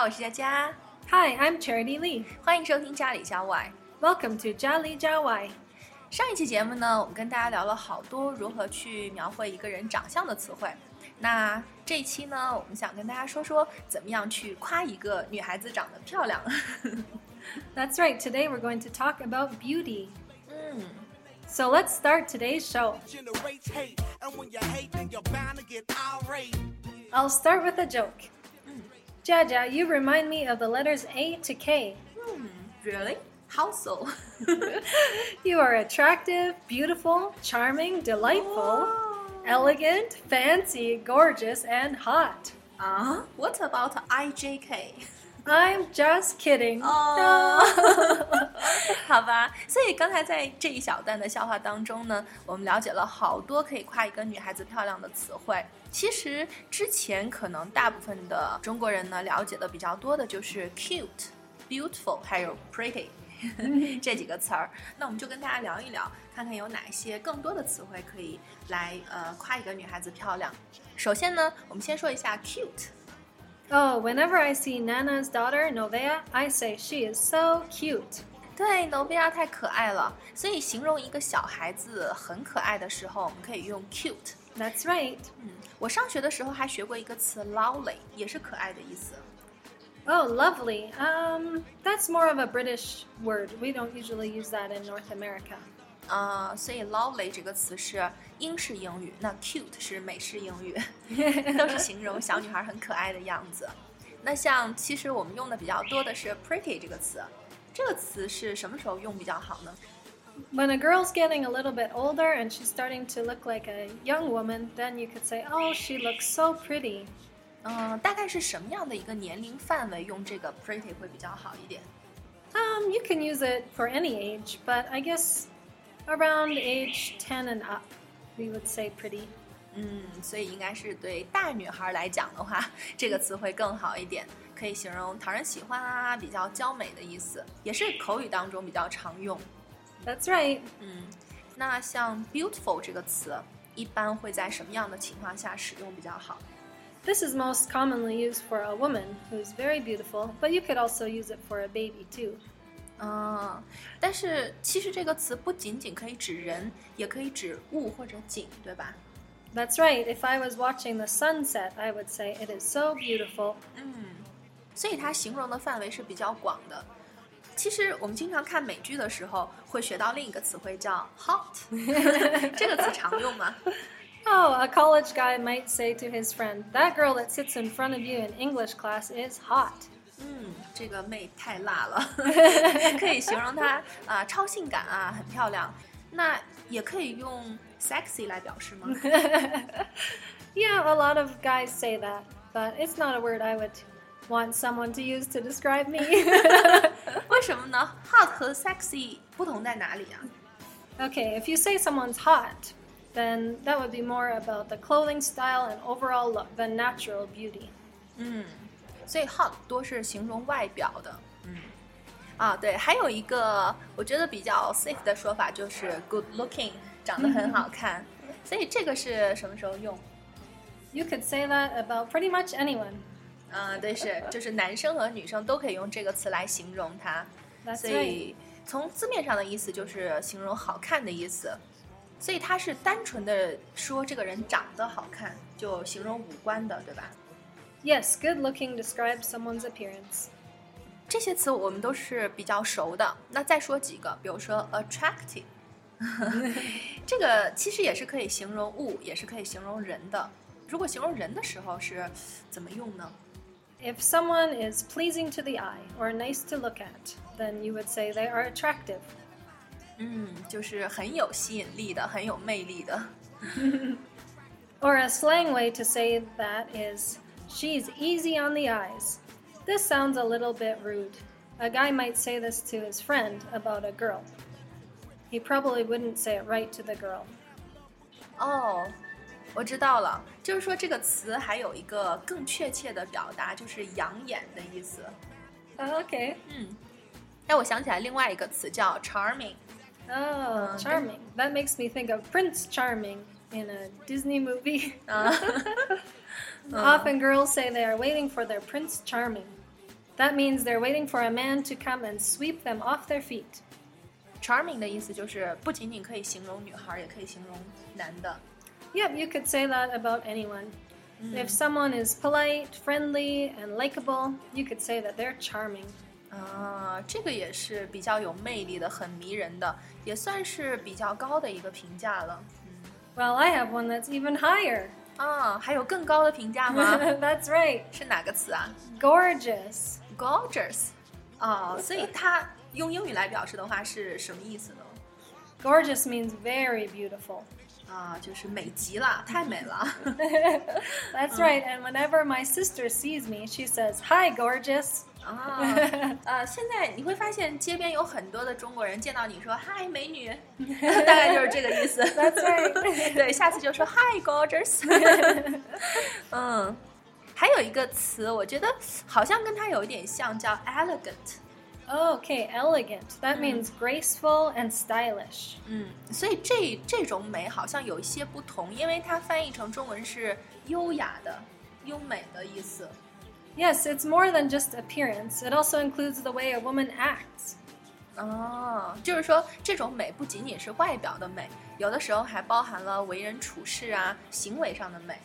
好，我是佳佳。 Hi, I'm Charity Lee. 欢迎收听家里家外。 Welcome to Jali Jawai. 上一期节目呢，我们跟大家聊了好多如何去描绘一个人长相的词汇。那这一期呢，我们想跟大家说说怎么样去夸一个女孩子长得漂亮。 That's right, today we're going to talk about beauty. 嗯， So let's start today's show. generates hate. And when you hate, then you're bound to get irate. I'll start with a joke. Jaja, you remind me of the letters A to K. Hmm, really? How so? You are attractive, beautiful, charming, delightful, elegant, fancy, gorgeous, and hot. 啊、w h a t about IJK？I'm just kidding. 哦，好吧，所以刚才在这一小段的笑话当中呢，我们了解了好多可以夸一个女孩子漂亮的词汇。其实之前可能大部分的中国人呢了解的比较多的就是 cute、beautiful 还有 pretty 这几个词儿。那我们就跟大家聊一聊，看看有哪些更多的词汇可以来呃夸一个女孩子漂亮。首先呢，我们先说一下 cute。Oh, whenever I see Nana's daughter, Novea, I say she is so cute. 对，Novia 太可爱了，所以形容一个小孩子很可爱的时候，我们可以用 cute。 That's right. 嗯，我上学的时候还学过一个词 lovely，也是可爱的意思。 Oh, lovely. Um, that's more of a British word. We don't usually use that in North America. 啊、所以 lovely 这个词是英式英语，那 cute 是美式英语，都是形容小女孩很可爱的样子。那像其实我们用的比较多的是 pretty 这个词，这个词是什么时候用比较好呢？ When a girl's getting a little bit older and she's starting to look like a young woman, then you could say, "Oh, she looks so pretty." 嗯、大概是什么样的一个年龄范围用这个 pretty 会比较好一点？ Um, you can use it for any age, but I guess around age 10 and up, we would say pretty. 嗯，所以应该是对大女孩来讲的话，这个词会更好一点，可以形容讨人喜欢啊，比较娇美的意思，也是口语当中比较常用。 That's right. 嗯，那像 beautiful 这个词，一般会在什么样的情况下使用比较好？ This is most commonly used for a woman who's very beautiful, but you could also use it for a baby too. 嗯，但是其实这个词不仅仅可以指人，也可以指物或者景，对吧？ That's right. If I was watching the sunset, I would say it is so beautiful. 嗯，所以它形容的范围是比较广的。其实我们经常看美剧的时候，会学到另一个词汇叫 hot，这个词常用吗？ Oh, a college guy might say to his friend, That girl that sits in front of you in English class is hot. 嗯， 这个妹太辣了，可以形容她啊、超性感啊，很漂亮。那也可以用 sexy 来表示吗？ Yeah, a lot of guys say that, but it's not a word I would want someone to use to describe me. 为什么呢？hot 和 sexy 不同在哪里啊？ okay, if you say someone's hot, then that would be more about the clothing style and overall look than natural beauty. 嗯， 所以 hot 多是形容外表的。嗯，啊，对，还有一个我觉得比较 safe 的说法就是 good looking，长得很好看。所以这个是什么时候用？You could say that about pretty much anyone. 嗯，对，是 就是男生和女生都可以用这个词来形容它。That's 所以从字面上的意思就是形容好看的意思。所以它是单纯的说这个人长得好看，就形容五官的，对吧？Yes, good looking describes someone's appearance. 这些词我们都是比较熟的。那再说几个，比如说 attractive，这个其实也是可以形容物，也是可以形容人的。如果形容人的时候是怎么用呢？ If someone is pleasing to the eye or nice to look at, then you would say they are attractive. 嗯，就是很有吸引力的，很有魅力的。 Or a slang way to say that is, she's easy on the eyes. This sounds a little bit rude. A guy might say this to his friend about a girl. He probably wouldn't say it right to the girl. 哦，我知道了，就是说这个词还有一个更确切的表达，就是养眼的意思。 Oh, okay. 嗯，让我想起来另外一个词叫 charming。 Oh, charming. That makes me think of Prince Charming in a Disney movie. 啊， Often girls say they are waiting for their Prince Charming. That means they're waiting for a man to come and sweep them off their feet. Charming 的意思就是不仅仅可以形容女孩，也可以形容男的。 Yep, you could say that about anyone. If someone is polite, friendly, and likable, you could say that they're charming. 啊，这个也是比较有魅力的，很迷人的，也算是比较高的一个评价了。 Well, I have one that's even higher. 啊，还有更高的评价吗？ that's right. 是哪个词啊 Gorgeous. ？Gorgeous。啊，所以它用英语来表示的话是什么意思呢？ Gorgeous means very beautiful. 啊，就是美极了，太美了。 That's right. And whenever my sister sees me, she says, Hi, gorgeous. 啊，呃，现在你会发现街边有很多的中国人见到你说“嗨，美女 ”，大概就是这个意思。对，下次就说 “Hi, gorgeous”。嗯，还有一个词，我觉得好像跟它有一点像，叫 elegant。Okay, elegant. That means graceful and stylish. 嗯，所以这这种美好像有一些不同，因为它翻译成中文是优雅的、优美的意思。Yes, it's more than just appearance, it also includes the way a woman acts. 哦，就是说这种美不仅仅是外表的美，有的时候还包含了为人处事啊、行为上的美。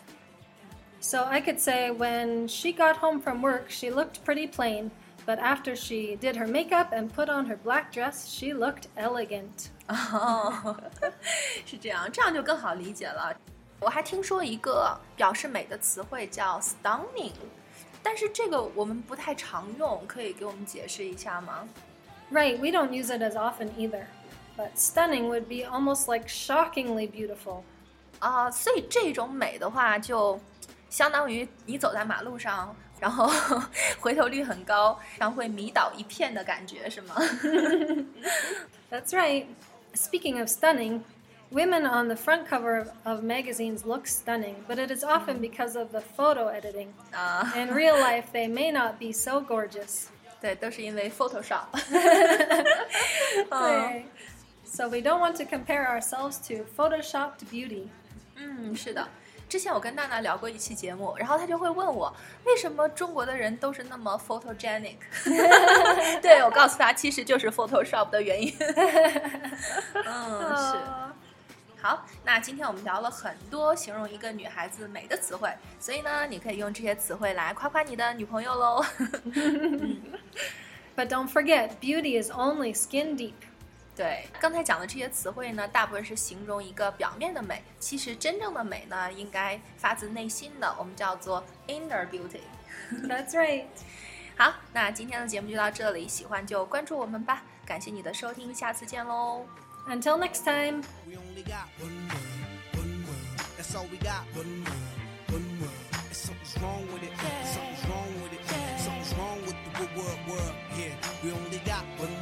So I could say when she got home from work, she looked pretty plain, but after she did her makeup and put on her black dress, she looked elegant. 哦，是这样，这样就更好理解了。我还听说一个表示美的词汇叫 stunning， 但是这个我们不太常用，可以给我们解释一下吗？ Right, we don't use it as often either. But stunning would be almost like shockingly beautiful. 啊、所以这种美的话，就相当于你走在马路上，然后回头率很高，然后会迷倒一片的感觉，是吗？ That's right. Speaking of stunning, women on the front cover of, of magazines look stunning, but it is often because of the photo editing. 啊、 In real life, they may not be so gorgeous. 对，都是因为 Photoshop。 So we don't want to compare ourselves to photoshopped beauty. 嗯，是的。之前我跟娜娜聊过一期节目，然后她就会问我，为什么中国的人都是那么 photogenic？对我告诉她，其实就是 Photoshop 的原因。嗯，是。 好，那今天我们聊了很多形容一个女孩子美的词汇，所以呢，你可以用这些词汇来夸夸你的女朋友喽。But don't forget, beauty is only skin deep. 对，刚才讲的这些词汇呢，大部分是形容一个表面的美，其实真正的美呢，应该发自内心的，我们叫做 inner beauty。That's right. 好，那今天的节目就到这里，喜欢就关注我们吧，感谢你的收听，下次见喽。Until next time. We only got one one. That's all we got. One one. And something's wrong with it. Something's wrong with it. Something's wrong with the. Yeah, we only got one